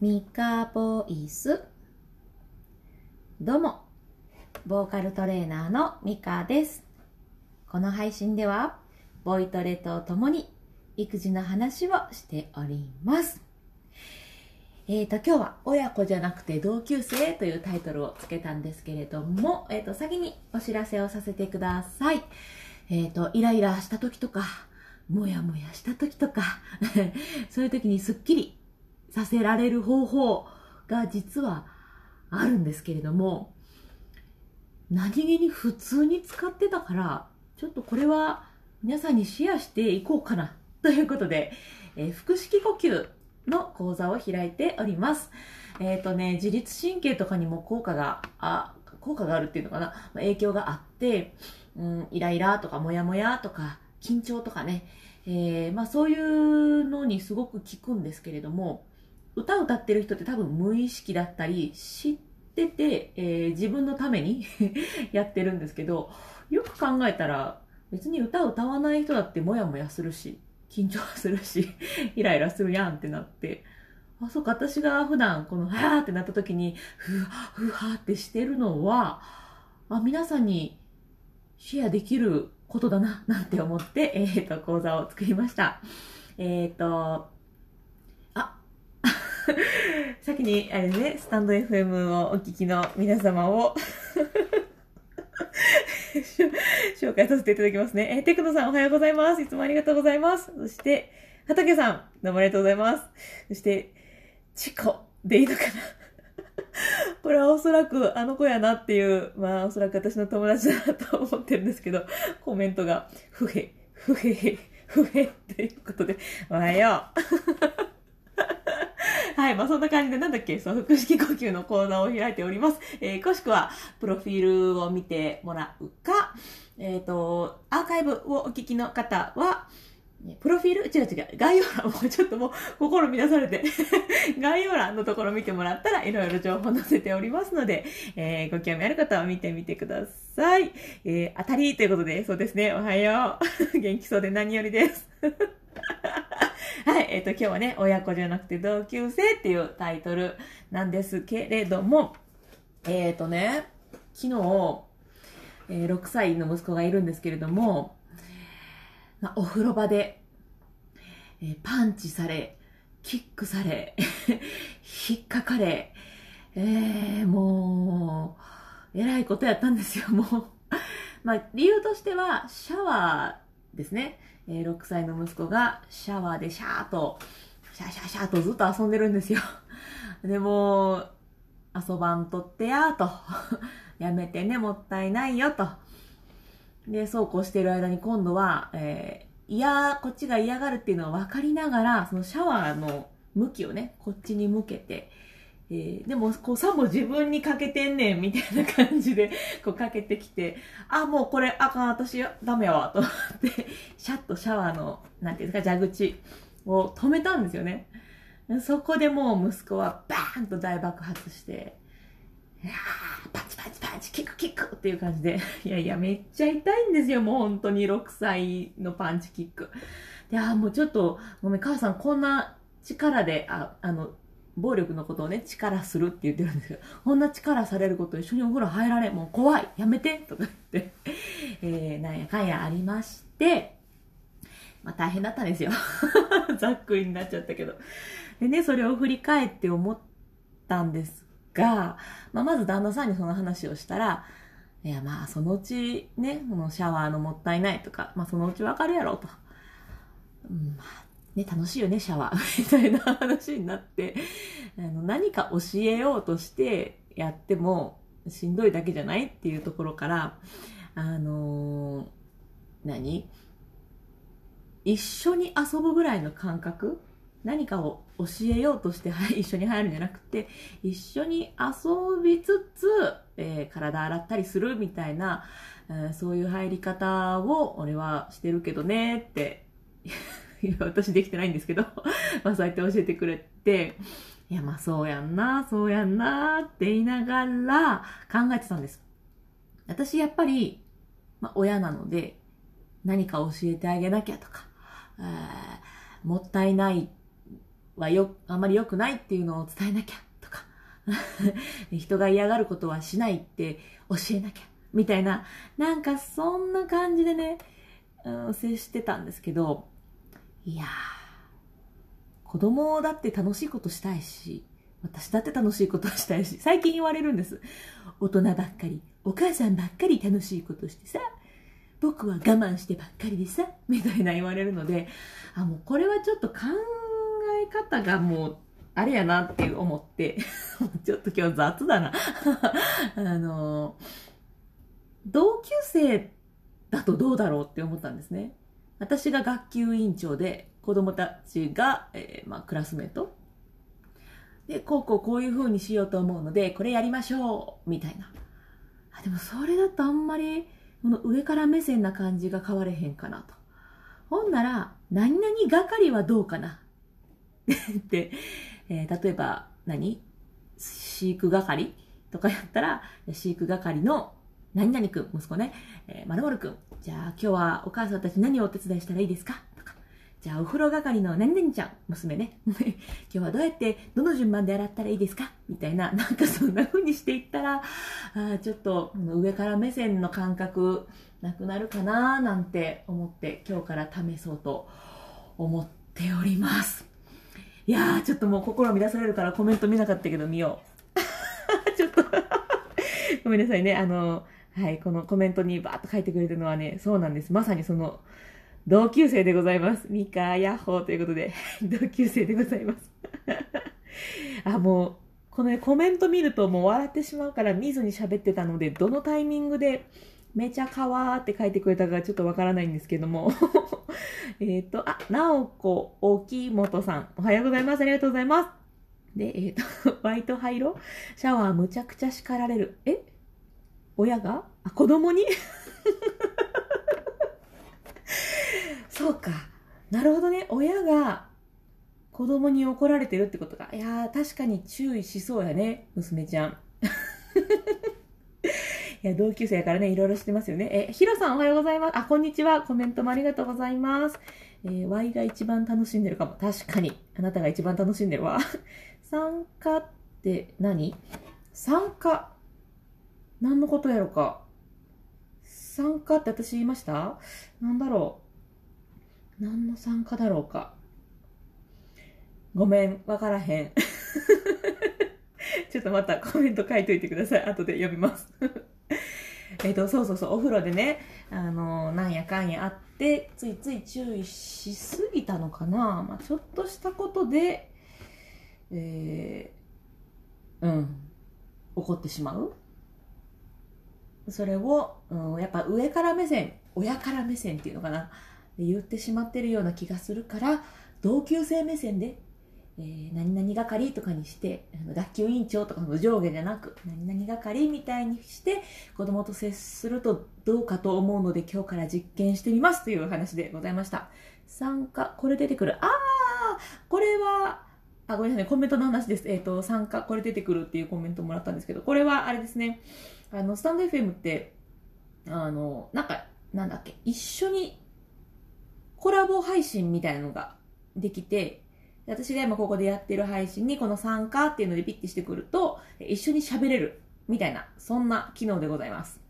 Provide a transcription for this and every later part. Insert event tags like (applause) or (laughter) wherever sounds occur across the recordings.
ミカボイス。どうもボーカルトレーナーのミカです。この配信ではボイトレとともに育児の話をしております。えーと、今日は親子じゃなくて同級生というタイトルをつけたんですけれども、えーと、先にお知らせをさせてください。えっ、ー、と、イライラした時とか、もやもやした時とか (laughs) そういう時にスッキリさせられる方法が実はあるんですけれども、何気に普通に使ってたから、ちょっとこれは皆さんにシェアしていこうかな。ということで、えー、腹式呼吸の講座を開いております。えっ、ー、とね、自律神経とかにも効果が、あ、効果があるっていうのかな、ま影響があって、うん、イライラとかモヤモヤとか緊張とかね、えー、まあそういうのにすごく効くんですけれども、歌歌ってる人って多分無意識だったり知ってて、えー、自分のために (laughs) やってるんですけど、よく考えたら別に歌歌わない人だってモヤモヤするし、緊張するし、(laughs) イライラするやんってなって、あ、そうか、私が普段この、はーってなった時に、ふわ、ふわってしてるのは、あ、皆さんにシェアできることだな、なんて思って、えっ、ー、と、講座を作りました。えっ、ー、と、(laughs) 先に、あれね、スタンド FM をお聞きの皆様を (laughs) 紹介させていただきますね。え、テクノさんおはようございます。いつもありがとうございます。そして、畑さん、どうもありがとうございます。そして、チコでいいのかな (laughs) これはおそらくあの子やなっていう、まあおそらく私の友達だなと思ってるんですけど、コメントが、ふへ、ふへへ、ふへっていうことで、おはよう。はい。まあ、そんな感じで、なんだっけ、その腹式呼吸の講座を開いております。えー、詳しくは、プロフィールを見てもらうか、えっ、ー、と、アーカイブをお聞きの方は、プロフィール？違う違う。概要欄もちょっともう心乱されて (laughs) 概要欄のところ見てもらったらいろいろ情報載せておりますので、えー、ご興味ある方は見てみてください。えー、当たりということで、そうですね。おはよう。(laughs) 元気そうで何よりです。(laughs) はい。えっ、ー、と、今日はね、親子じゃなくて同級生っていうタイトルなんですけれども、えっ、ー、とね、昨日、えー、6歳の息子がいるんですけれども、ま、お風呂場で、えー、パンチされ、キックされ、(laughs) 引っかかれ、えー、もう、えらいことやったんですよ、もう。(laughs) まあ、理由としては、シャワーですね。えー、6歳の息子がシャワーでシャーと、シャーシャーシャーとずっと遊んでるんですよ。(laughs) でも、遊ばんとってやーと。(laughs) やめてね、もったいないよと。で、そうこうしてる間に今度は、えー、嫌、こっちが嫌がるっていうのを分かりながら、そのシャワーの向きをね、こっちに向けて、えー、でも、こう、さも自分にかけてんねん、みたいな感じで、(laughs) こうかけてきて、あ、もうこれあかん、私、ダメやわ、と思って、(laughs) シャッとシャワーの、なんていうんですか、蛇口を止めたんですよね。そこでもう息子はバーンと大爆発して、いやパチパチパチ、キックキックっていう感じで、(laughs) いやいや、めっちゃ痛いんですよ、もう本当に6歳のパンチキック。いや、もうちょっと、ごめん、母さんこんな力で、あ、あの、暴力のことをね、力するって言ってるんですけど、こんな力されること一緒にお風呂入られ、もう怖い、やめてとか言って、(laughs) えー、なんやかんやありまして、まあ大変だったんですよ。(laughs) ざっくりになっちゃったけど。でね、それを振り返って思ったんですが、まあ、まず旦那さんにその話をしたら、いや、まあ、そのうちね、このシャワーのもったいないとか、まあ、そのうちわかるやろうと。うん、まあ、ね、楽しいよね、シャワー。(laughs) みたいな話になって、あの、何か教えようとしてやっても、しんどいだけじゃないっていうところから、あのー、何？一緒に遊ぶぐらいの感覚？何かを教えようとして (laughs) 一緒に入るんじゃなくて、一緒に遊びつつ、えー、体洗ったりするみたいな、えー、そういう入り方を俺はしてるけどねって (laughs) 私できてないんですけど (laughs) まあそうやって教えてくれて、いや、まあそうやんな、そうやんなって言いながら考えてたんです。私やっぱり、まあ親なので、何か教えてあげなきゃとか、えー、もったいないはよ、あまり良くないっていうのを伝えなきゃとか、(laughs) 人が嫌がることはしないって教えなきゃみたいな、なんかそんな感じでね、うん、接してたんですけど、いやー、子供だって楽しいことしたいし、私だって楽しいことしたいし、最近言われるんです。大人ばっかり、お母さんばっかり楽しいことしてさ、僕は我慢してばっかりでさ、みたいな言われるので、あ、もうこれはちょっと考え方がもう、あれやなって思って、(laughs) ちょっと今日雑だな (laughs) あの、同級生だとどうだろうって思ったんですね。私が学級委員長で、子供たちが、えー、まあ、クラスメート。で、こうこうこういう風にしようと思うので、これやりましょうみたいな。あでもそれだとあんまり、この上から目線な感じが変われへんかなと。ほんなら、何々係はどうかな？(laughs) って、えー、例えば何、飼育係とかやったら、飼育係の何々くん、息子ね、えー、まるまるくん。じゃあ今日はお母さんたち何をお手伝いしたらいいですか？とか。じゃあお風呂係の何々ちゃん、娘ね。(laughs) 今日はどうやって、どの順番で洗ったらいいですか？みたいな、なんかそんな風にしていったら、あちょっと上から目線の感覚なくなるかななんて思って今日から試そうと思っております。いやー、ちょっともう心乱されるからコメント見なかったけど見よう。(laughs) ちょっと (laughs) ごめんなさいね。あの、はい、このコメントにバーッと書いてくれてるのはね、そうなんです。まさにその、同級生でございます。ミカ、ヤッホーということで、(laughs) 同級生でございます。(laughs) あ、もう、この、ね、コメント見るともう笑ってしまうから見ずに喋ってたので、どのタイミングで、めちゃかわーって書いてくれたかちょっとわからないんですけども。(laughs) えっと、あ、なおこ、おきもとさん、おはようございます。ありがとうございます。で、えっ、ー、と、ホワイトハイロシャワーむちゃくちゃ叱られる。え？親が？あ、子供に？そうか。なるほどね。親が子供に怒られてるってことか。いやー、確かに注意しそうやね、娘ちゃん。(laughs) いや、同級生やからね、いろいろしてますよね。え、ヒロさんおはようございます。あ、こんにちは。コメントもありがとうございます。えー、Y が一番楽しんでるかも。確かに。あなたが一番楽しんでるわ。参加って何？参加。何のことやろか。参加って私言いました？なんだろう。何の参加だろうか。ごめん、わからへん。(laughs) ちょっとまたコメント書いといてください。後で読みます。(laughs) えっと、そうそうそう、お風呂でね、あの、なんやかんやあって、ついつい注意しすぎたのかな。まあ、ちょっとしたことで、えー、うん、怒ってしまうそれを、うん、やっぱ上から目線、親から目線っていうのかな、言ってしまってるような気がするから、同級生目線で、えー、何々係とかにして、学級委員長とかの上下じゃなく、何々係みたいにして、子供と接するとどうかと思うので、今日から実験してみますという話でございました。参加、これ出てくる。あーこれは、あ、ごめんなさい、コメントの話です。えっ、ー、と、参加、これ出てくるっていうコメントもらったんですけど、これはあれですね。あの、スタンド FM って、あの、なんか、なんだっけ、一緒にコラボ配信みたいなのができて、私が今ここでやってる配信にこの参加っていうのでピッてしてくると、一緒に喋れるみたいな、そんな機能でございます。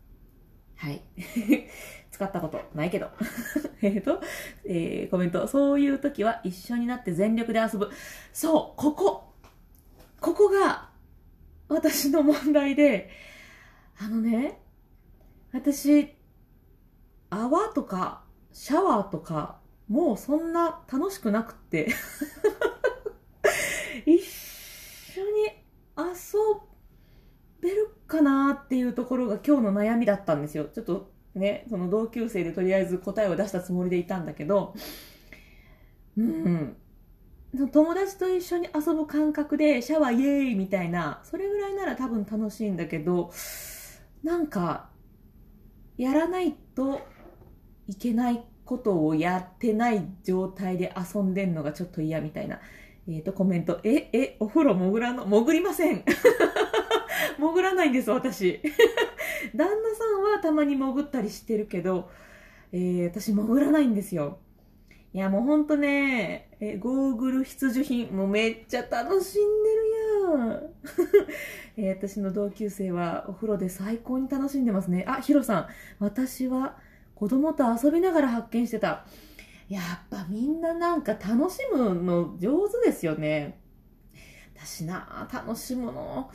はい。(laughs) 使ったことないけど。(laughs) えっと、えー、コメント。そういう時は一緒になって全力で遊ぶ。そう、ここ。ここが私の問題で、あのね、私、泡とか、シャワーとか、もうそんな楽しくなくって (laughs) 一緒に遊べるかなっていうところが今日の悩みだったんですよ。ちょっとね、その同級生でとりあえず答えを出したつもりでいたんだけど、うん。友達と一緒に遊ぶ感覚でシャワーイエーイみたいな、それぐらいなら多分楽しいんだけど、なんか、やらないといけないことをやってない状態で遊んでんのがちょっと嫌みたいな。えっ、ー、と、コメント。え、え、お風呂潜らの、潜りません。(laughs) 潜らないんです、私。(laughs) 旦那さんはたまに潜ったりしてるけど、えー、私潜らないんですよ。いや、もうほんとね、え、ゴーグル必需品、もうめっちゃ楽しんでるん。(laughs) えー私の同級生はお風呂で最高に楽しんでますね。あ、ヒロさん、私は子供と遊びながら発見してた。やっぱみんななんか楽しむの上手ですよね。私な、楽しむの。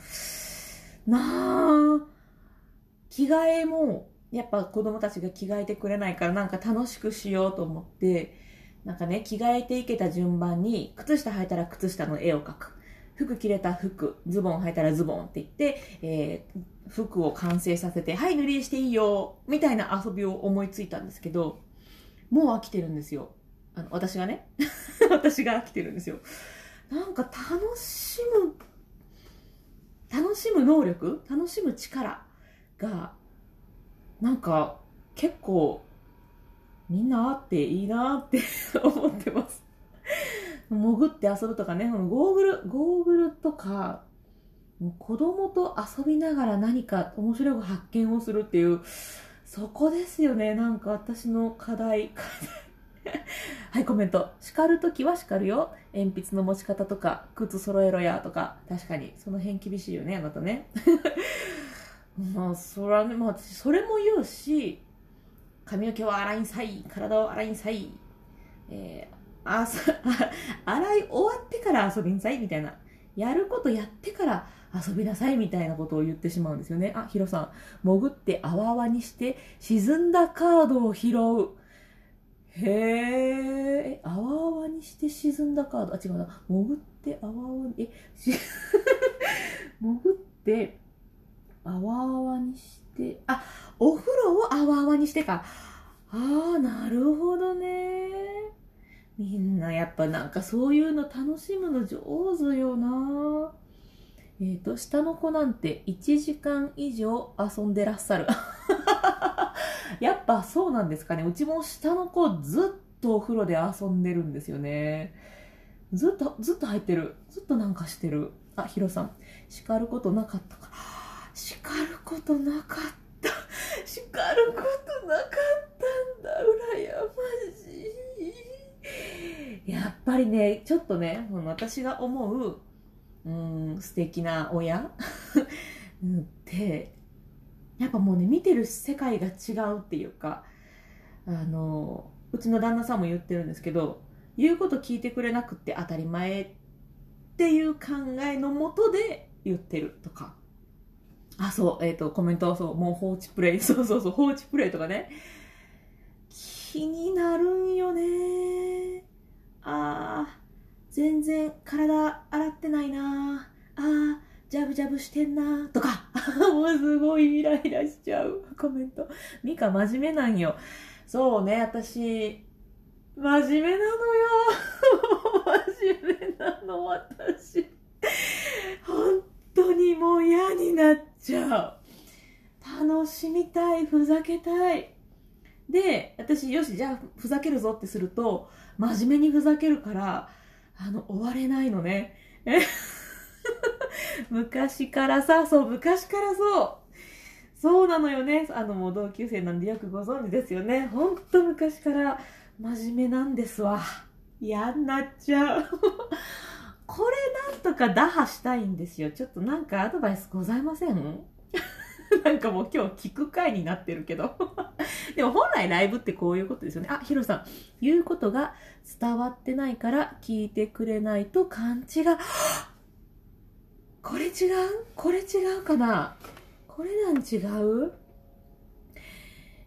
なあ、着替えも、やっぱ子供たちが着替えてくれないからなんか楽しくしようと思って、なんかね、着替えていけた順番に、靴下履いたら靴下の絵を描く。服着れた服、ズボン履いたらズボンって言って、えー服を完成させて、はい、塗り絵していいよ、みたいな遊びを思いついたんですけど、もう飽きてるんですよ。あの、私がね。(laughs) 私が飽きてるんですよ。なんか楽しむ、楽しむ能力楽しむ力が、なんか結構みんなあっていいなって (laughs) 思ってます。潜って遊ぶとかね、ゴーグル、ゴーグルとか、もう子供と遊びながら何か面白い発見をするっていう、そこですよね。なんか私の課題、(laughs) はい、コメント。叱るときは叱るよ。鉛筆の持ち方とか、靴揃えろやとか。確かに、その辺厳しいよね、あなたね。(laughs) まあ、そらね、まあ私、それも言うし、髪の毛は洗いんさい、体を洗いんさい、えーあさあ (laughs) 洗い終わってから遊びんさいみたいな。やることやってから遊びなさいみたいなことを言ってしまうんですよね。あ、ヒロさん。潜って泡々にして沈んだカードを拾う。へーえ、泡々にして沈んだカード。あ、違うな。潜って泡々に、え、し、(laughs) 潜って泡々にして、あ、お風呂を泡々にしてか。ああ、なるほどね。みんなやっぱなんかそういうの楽しむの上手よな。えっ、と、下の子なんて1時間以上遊んでらっしゃる。(laughs) やっぱそうなんですかね。うちも下の子ずっとお風呂で遊んでるんですよね。ずっと、ずっと入ってる。ずっとなんかしてる。あ、ヒロさん。叱ることなかったか。叱ることなかった。叱ることなかったんだ。羨ましい。やっぱりね、ちょっとね、この私が思う、うん、素敵な親って、やっぱもうね、見てる世界が違うっていうか、あの、うちの旦那さんも言ってるんですけど、言うこと聞いてくれなくて当たり前っていう考えのもとで言ってるとか。あ、そう、えっ、と、コメントは、そう、もう放置プレイ、そうそうそう、放置プレイとかね。気になるんよね。あー、全然体洗ってないな。あー、ジャブジャブしてんな。とか、(laughs) もうすごいイライラしちゃう。コメント。ミカ真面目なんよ。そうね、私、真面目なのよ。(laughs) 真面目なの、私。本当にもう嫌になっちゃう。楽しみたい、ふざけたい。で、私、よし、じゃあ、ふざけるぞってすると、真面目にふざけるから、あの、終われないのね。(laughs) 昔からさ、そう、昔からそう。そうなのよね。あの、もう同級生なんでよくご存知ですよね。ほんと昔から真面目なんですわ。嫌になっちゃう。(laughs) これなんとか打破したいんですよ。ちょっとなんかアドバイスございません？(laughs) なんかもう今日聞く回になってるけど。(laughs) でも本来ライブってこういうことですよね。あ、ヒロさん。言うことが伝わってないから聞いてくれないと勘違い。(gasps) これ違う？これ違うかな？これなん違う？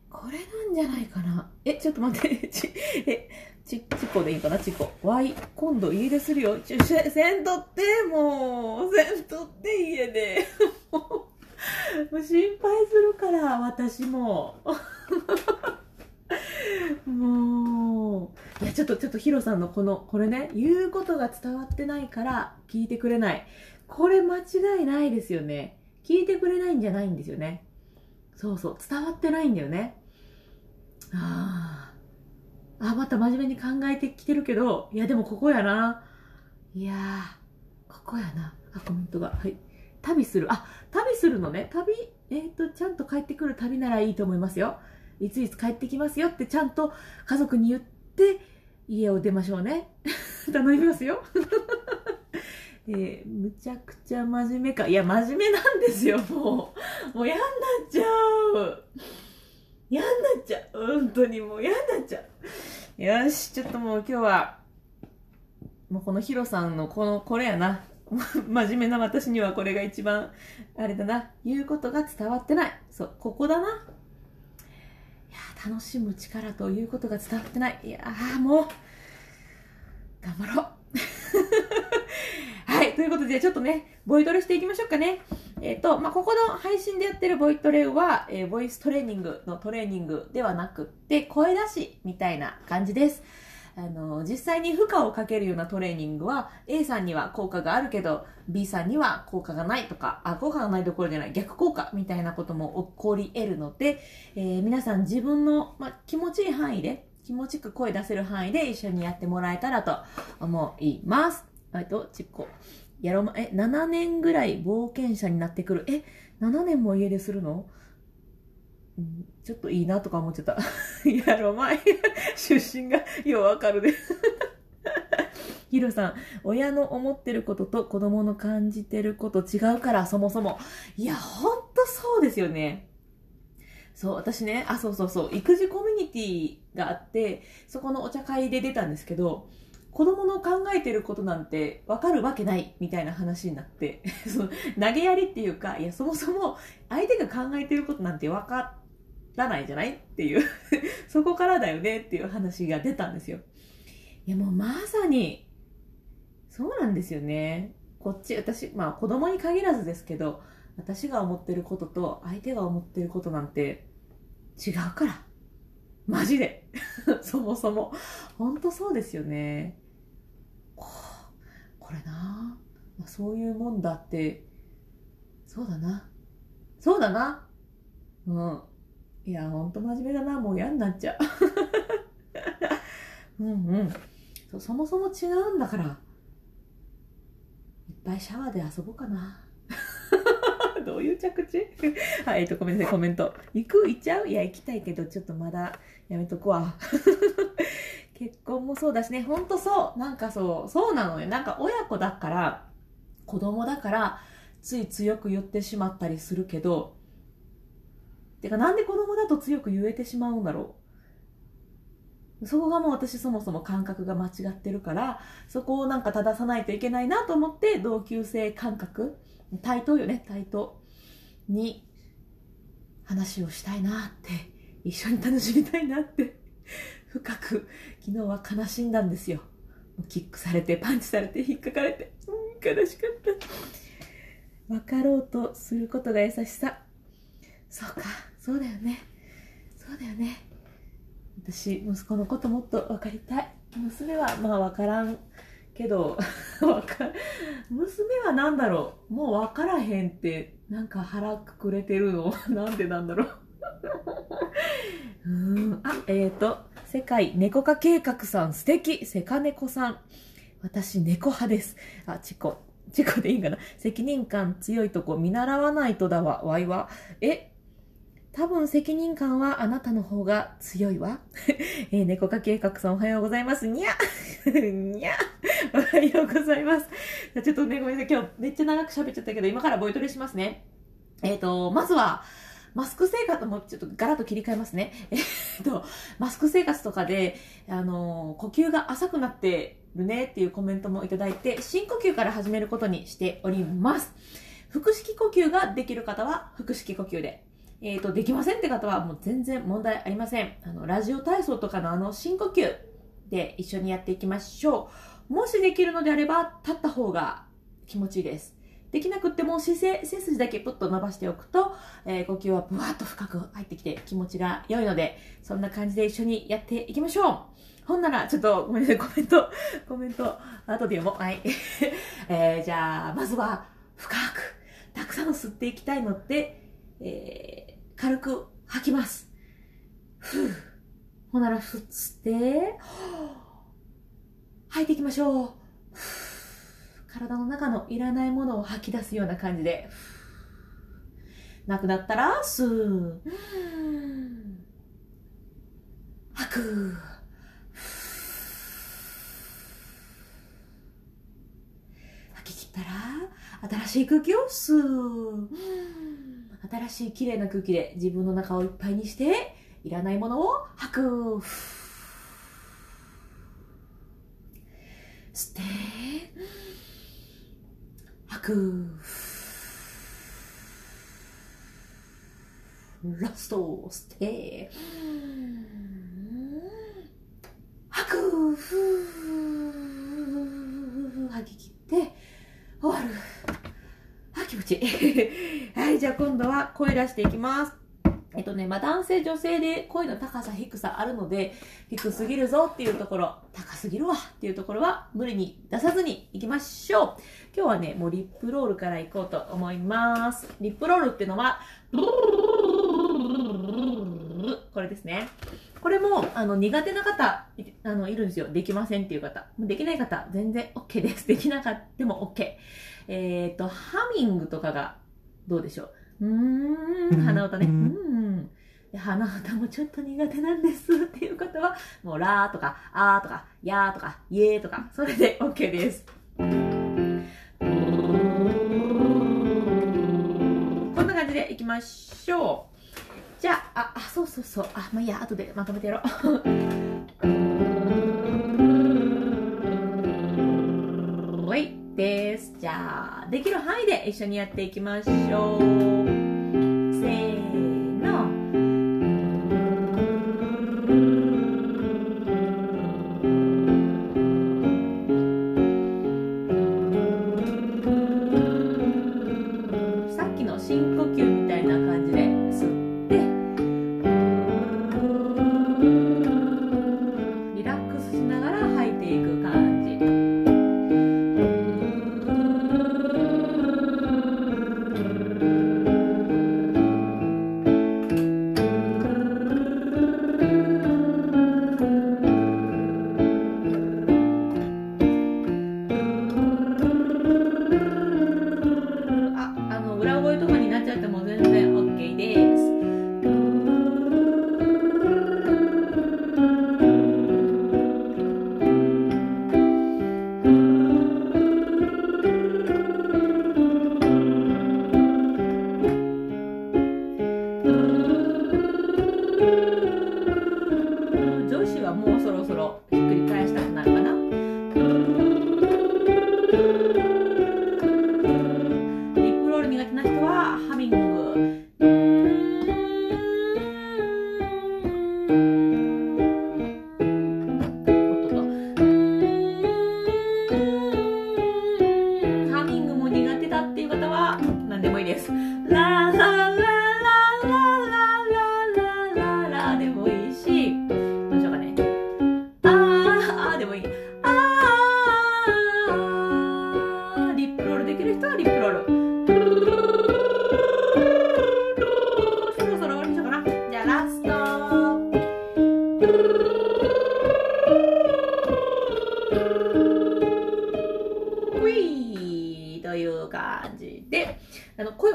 これなんじゃないかな？え、ちょっと待って。ち、(laughs) え、ち、チコでいいかな？チコ。わい、今度家出するよ。ちょ、せんとって、もう。せんとって家で。もう、心配するから、私も。もう。いや、ちょっと、ちょっとヒロさんのこの、これね、言うことが伝わってないから聞いてくれない。これ間違いないですよね。聞いてくれないんじゃないんですよね。そうそう、伝わってないんだよね。ああ。あ、また真面目に考えてきてるけど、いや、でもここやな。いや、ここやな。あ、コメントが。はい。旅する。あ、旅するのね。旅、えっ、と、ちゃんと帰ってくる旅ならいいと思いますよ。いついつ帰ってきますよってちゃんと家族に言って、家を出ましょうね。(laughs) 頼みますよ。(laughs) え、むちゃくちゃ真面目か。いや、真面目なんですよ、もう。もう嫌になっちゃう。嫌になっちゃう。本当にもう嫌になっちゃう。よし、ちょっともう今日は、もうこのヒロさんのこの、これやな。(laughs) 真面目な私にはこれが一番、あれだな。言うことが伝わってない。そう、ここだな。いや、楽しむ力ということが伝わってない。いやもう、頑張ろう。(laughs) はい。ということで、ちょっとね、ボイトレしていきましょうかね。えっ、ー、と、まあ、ここの配信でやってるボイトレは、えー、ボイストレーニングのトレーニングではなくって、声出しみたいな感じです。あの、実際に負荷をかけるようなトレーニングは、A さんには効果があるけど、B さんには効果がないとか、あ、効果がないどころじゃない、逆効果みたいなことも起こり得るので、えー、皆さん自分の、ま、気持ちいい範囲で、気持ちよく声出せる範囲で一緒にやってもらえたらと思います。えっと、ちっこ。やろま、え、7年ぐらい冒険者になってくる。え、7年も家でするの？ちょっといいなとか思っちゃった。(laughs) やろまい。出身がようわかるで。(laughs) ヒロさん、親の思ってることと子供の感じてること違うから、そもそも。いや、ほんとそうですよね。そう、私ね、あ、そうそうそう、育児コミュニティがあって、そこのお茶会で出たんですけど、子供の考えてることなんて分かるわけないみたいな話になって (laughs) その投げやりっていうか、いや、そもそも相手が考えてることなんて分からないじゃないっていう (laughs) そこからだよねっていう話が出たんですよ。いや、もうまさに、そうなんですよね。こっち、私、まあ子供に限らずですけど、私が思ってることと相手が思ってることなんて違うから。マジで。(laughs) そもそも。ほんとそうですよね。これなそういうもんだって、そうだな。そうだな。うん。いや、ほんと真面目だな。もう嫌になっちゃう。(laughs) うんうんそ。そもそも違うんだから。いっぱいシャワーで遊ぼうかな。(laughs) どういう着地？はい、えっと、ごめんなさい、コメント。行く？行っちゃう？いや、行きたいけど、ちょっとまだやめとくわ。(laughs) 結婚もそうだしね、ほんとそう。なんかそう、そうなのよ。なんか親子だから、子供だから、つい強く言ってしまったりするけど、てかなんで子供だと強く言えてしまうんだろう。そこがもう私そもそも感覚が間違ってるから、そこをなんか正さないといけないなと思って、同級生感覚対等よね、対等に話をしたいなって、一緒に楽しみたいなって、(laughs) 深く昨日は悲しんだんですよ。キックされて、パンチされて、引っかかれて、うん、悲しかった。分かろうとすることが優しさ。そうか、そうだよね。そうだよね。私、息子のこともっと分かりたい。娘はまあ分からんけど、(laughs) 娘は何だろうもう分からへんって、なんか腹くくれてるのなんでなんだろうあ、えっ、ー、と、世界猫化計画さん素敵セカネコさん。私猫派です。あ、チコ。チコでいいかな責任感強いとこ見習わないとだわ、わいは。え、多分責任感はあなたの方が強いわ。(laughs) えー、猫化計画さんおはようございます。にゃ (laughs) にゃおはようございます。ちょっとね、ごめんなさい。今日めっちゃ長く喋っちゃったけど、今からボイトレしますね。えっ、ー、と、まずは、マスク生活もちょっとガラッと切り替えますね。(laughs) えっと、マスク生活とかで、あの、呼吸が浅くなってるねっていうコメントもいただいて、深呼吸から始めることにしております。腹式呼吸ができる方は腹式呼吸で。えっ、ー、と、できませんって方はもう全然問題ありません。あの、ラジオ体操とかのあの、深呼吸で一緒にやっていきましょう。もしできるのであれば、立った方が気持ちいいです。できなくっても姿勢、背筋だけプッと伸ばしておくと、えー、呼吸はブワーッと深く入ってきて気持ちが良いので、そんな感じで一緒にやっていきましょう。ほんなら、ちょっとごめんなさい、コメント、(laughs) コメント、後で読もう。はい。(laughs) えー、じゃあ、まずは、深く、たくさん吸っていきたいので、えー軽く吐きます。ふう。ほんなら、ふっつって、吐いていきましょう。体の中のいらないものを吐き出すような感じで、なくなったら、すう、吐く、吐き切ったら、新しい空気を吸う。新しい綺麗な空気で自分の中をいっぱいにして、いらないものを吐く。吸って、吐く。ラスト、吸って、吐く。吐き切って、終わる。あ、気持ちいい。(laughs) はい、じゃあ今度は声出していきます。えっとね、まあ、男性、女性で声の高さ、低さあるので、低すぎるぞっていうところ、高すぎるわっていうところは無理に出さずに行きましょう。今日はね、もうリップロールから行こうと思います。リップロールっていうのは、これですね。これも、あの、苦手な方、あの、いるんですよ。できませんっていう方。できない方、全然 OK です。できなかったも OK。えっ、ー、と、ハミングとかが、どうでしょう？うーん、鼻歌ね。うん。鼻歌もちょっと苦手なんですっていう方は、もう、ラーとか、あーとか、やーとか、イエーとか、それで OK です。こんな感じでいきましょう。じゃあ、あ、そうそうそう。あ、まあいいや、後でまとめてやろう。はい、です。じゃあ、できる範囲で一緒にやっていきましょう。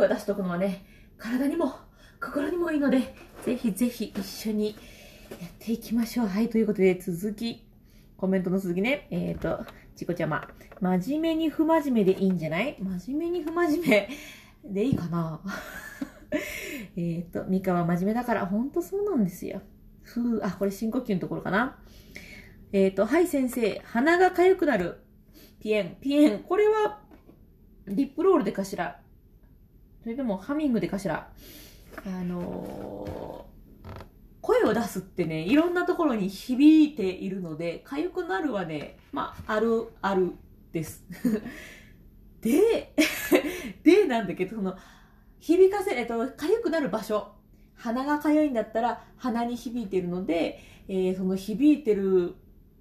声出しておくのはね、体にも心にもいいのでぜひ一緒にやっていきましょう。はい、ということで続き、コメントの続きね。えっ、ー、と、ちこちゃま。真面目に不真面目でいいんじゃない？真面目に不真面目 (laughs) でいいかな？(laughs) えっと、ミカは真面目だから、ほんとそうなんですよ。ふう、あ、これ深呼吸のところかな。えっ、ー、と、はい先生、鼻が痒くなる。ピエン、ピエン。これは、リップロールでかしら？それでもハミングでかしらあのー声を出すってね、いろんなところに響いているので、痒くなるはね、まあ、ある、あるです。(laughs) で、(laughs) で、なんだけど、その、響かせ、えっと、痒くなる場所。鼻が痒いんだったら、鼻に響いているので、えー、その響いてる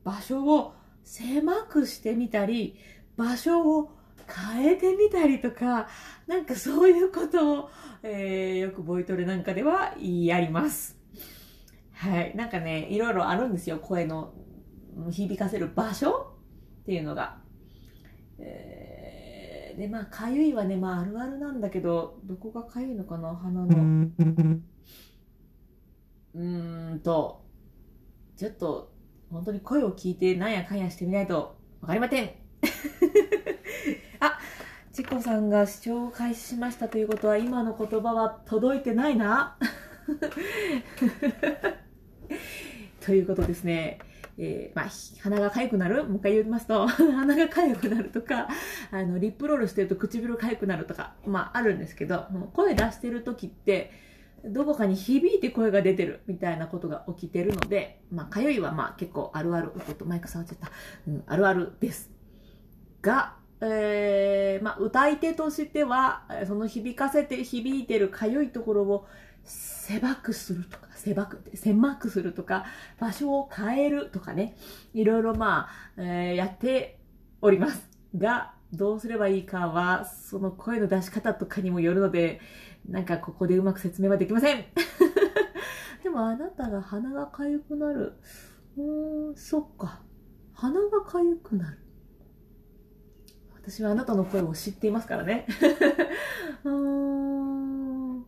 場所を狭くしてみたり、場所を変えてみたりとか、なんかそういうことを、えー、よくボイトレなんかではやります。はい。なんかね、いろいろあるんですよ。声の響かせる場所っていうのが。えー、で、まあ、かゆいはね、まあ、あるあるなんだけど、どこがかゆいのかな鼻の。うーんと、ちょっと、本当に声を聞いてなんやかんやしてみないとわかりません。あ、チコさんが視聴を開始しましたということは、今の言葉は届いてないな (laughs) ということですね。えー、まあ、鼻が痒くなる？もう一回言いますと、(laughs) 鼻が痒くなるとか、あの、リップロールしてると唇痒くなるとか、まあ、あるんですけど、声出してる時って、どこかに響いて声が出てるみたいなことが起きてるので、まあ、痒いはまあ結構あるある、ちょっとマイク触っちゃった、うん、あるあるです。が、えー、まあ、歌い手としては、その響かせて、響いてる痒いところを狭くするとか、狭く、狭くするとか、場所を変えるとかね、いろいろまあ、えー、やっております。が、どうすればいいかは、その声の出し方とかにもよるので、なんかここでうまく説明はできません。(laughs) でもあなたが鼻が痒くなる。うーん、そっか。鼻が痒くなる。私はあなたの声を知っていますからね。(laughs) うーん。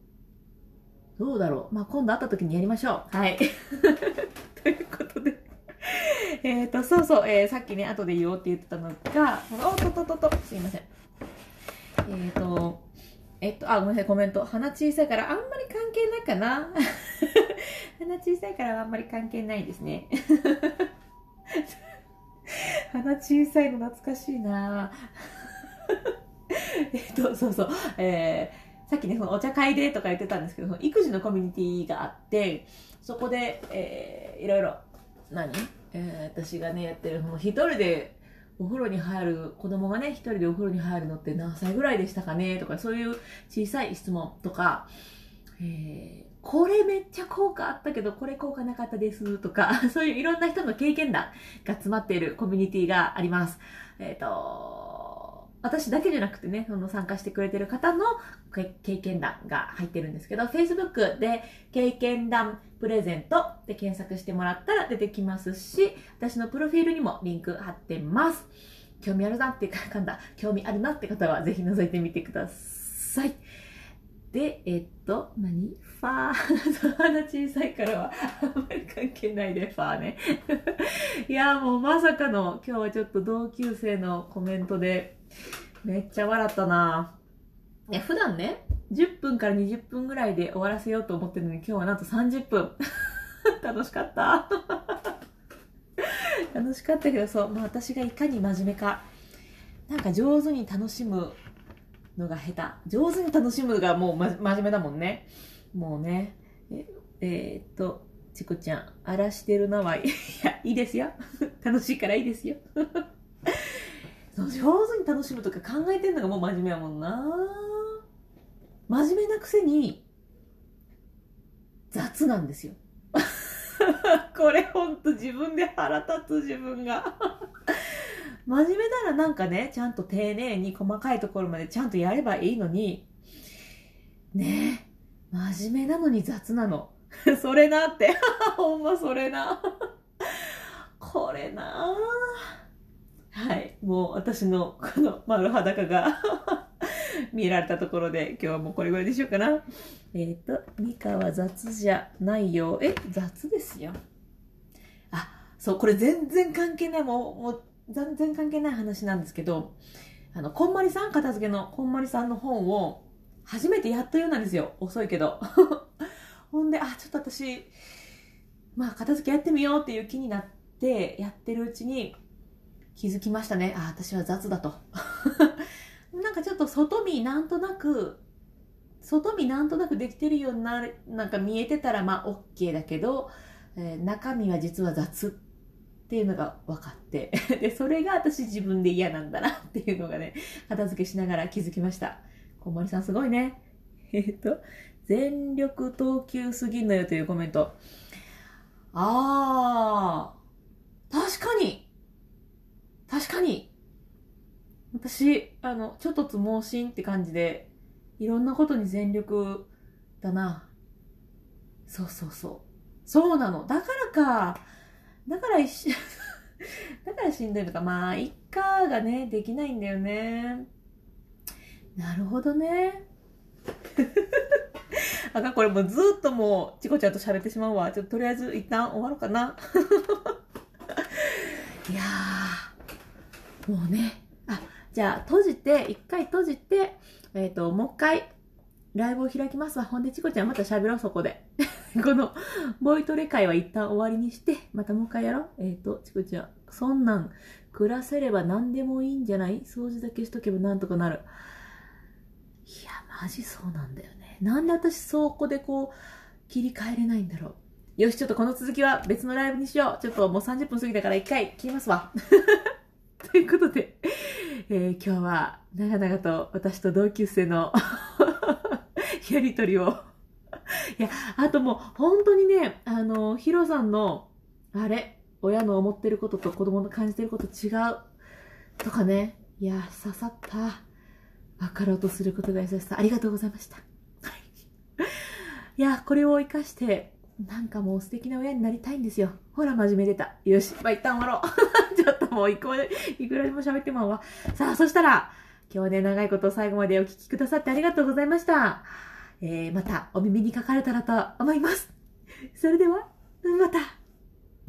どうだろう。まあ、今度会った時にやりましょう。はい。(laughs) ということで。えっと、そうそう、えー、さっきね、後で言おうって言ってたのが、おっとっとっとっと、すいません。えっ、ー、と、えっと、あ、ごめんなさい、コメント。鼻小さいからあんまり関係ないかな (laughs) 鼻小さいからあんまり関係ないですね。鼻小さいの懐かしいな。(laughs) えっと、そうそう。えーさっきね、そのお茶会でとか言ってたんですけど、育児のコミュニティがあって、そこで、えー、いろいろ、何？えー、私がね、やってる、もう一人でお風呂に入る、子供がね、一人でお風呂に入るのって何歳ぐらいでしたかね？とか、そういう小さい質問とか、えー、これめっちゃ効果あったけど、これ効果なかったですとか、(laughs) そういういろんな人の経験談が詰まっているコミュニティがあります。えっ、ー、と、私だけじゃなくてね、その参加してくれてる方の経験談が入ってるんですけど、Facebook で経験談プレゼントで検索してもらったら出てきますし、私のプロフィールにもリンク貼ってます。興味あるなってかんだ、興味あるなって方はぜひ覗いてみてください。で、えっと、何？ファー。鼻小さいからはあんまり関係ないで、ファーね。(laughs) いや、もうまさかの、今日はちょっと同級生のコメントで、めっちゃ笑ったなね、普段ね、10分から20分ぐらいで終わらせようと思ってるのに、今日はなんと30分。(laughs) 楽しかった。(laughs) 楽しかったけど、そう、まあ私がいかに真面目か。なんか上手に楽しむのが下手。上手に楽しむのがもう、ま、真面目だもんね。もうね。え、えー、っと、チコちゃん、荒らしてるなは、(laughs) いや、いいですよ。(laughs) 楽しいからいいですよ。(laughs) 上手に楽しむとか考えてんのがもう真面目やもんな真面目なくせに雑なんですよこれほんと自分で腹立つ自分が真面目ならなんかねちゃんと丁寧に細かいところまでちゃんとやればいいのにねえ真面目なのに雑なの (laughs) それなって (laughs) ほんまそれな (laughs) これなはい。もう私のこの丸裸が見られたところで今日はもうこれぐらいでしょうかな。えっ、ー、と、ミカは雑じゃないよ。え、雑ですよ。あ、そう、これ全然関係ない、もう、もう全然関係ない話なんですけど、あの、こんまりさん、片付けのこんまりさんの本を初めてやっと読んだんですよ。遅いけど。(laughs) ほんで、あ、ちょっと私、まあ、片付けやってみようっていう気になってやってるうちに、気づきましたね。あ、私は雑だと。(laughs) なんかちょっと外見なんとなく、外見なんとなくできてるようになる、なんか見えてたらまあ OK だけど、えー、中身は実は雑っていうのが分かって、(laughs) で、それが私自分で嫌なんだなっていうのがね、片付けしながら気づきました。小森さんすごいね。(laughs) えっ、と、全力投球すぎんのよというコメント。あー、確かに確かに私、あの、ちょっとつ盲信って感じで、いろんなことに全力だな。そうそうそう。そうなの。だからか。だから一緒、(laughs) だからしんどいのか。まあ、いっかがね、できないんだよね。なるほどね。(laughs) あかこれもうずっともう、チコちゃんと喋ってしまうわ。ちょっととりあえず一旦終わろうかな。(laughs) いやー。もうね、あ、じゃあ、閉じて、一回閉じて、えっ、と、もう一回、ライブを開きますわ。ほんで、チコちゃんまた喋ろう、そこで。(laughs) この、ボイトレ会は一旦終わりにして、またもう一回やろう。えっ、と、チコちゃん、そんなん、暮らせれば何でもいいんじゃない？掃除だけしとけばなんとかなる。いや、マジそうなんだよね。なんで私そこでこう、切り替えれないんだろう。よし、ちょっとこの続きは別のライブにしよう。ちょっともう30分過ぎたから一回切りますわ。(laughs) ということで、えー、今日は長々と私と同級生のやりとりを (laughs) いや、あともう本当にね、あの、ヒロさんの、あれ、親の思ってることと子供の感じてること違うとかね、いや、刺さった。分かろうとすることが優しさ。ありがとうございました。いや、これを活かして、なんかもう素敵な親になりたいんですよ。ほら、真面目出た。よし、まあ、一旦終わろう。(laughs) ちょっともういくいくらでも喋ってまうわ。さあ、そしたら、今日はね、長いこと最後までお聞きくださってありがとうございました。えー、またお耳にかかれたらと思います。それでは、また。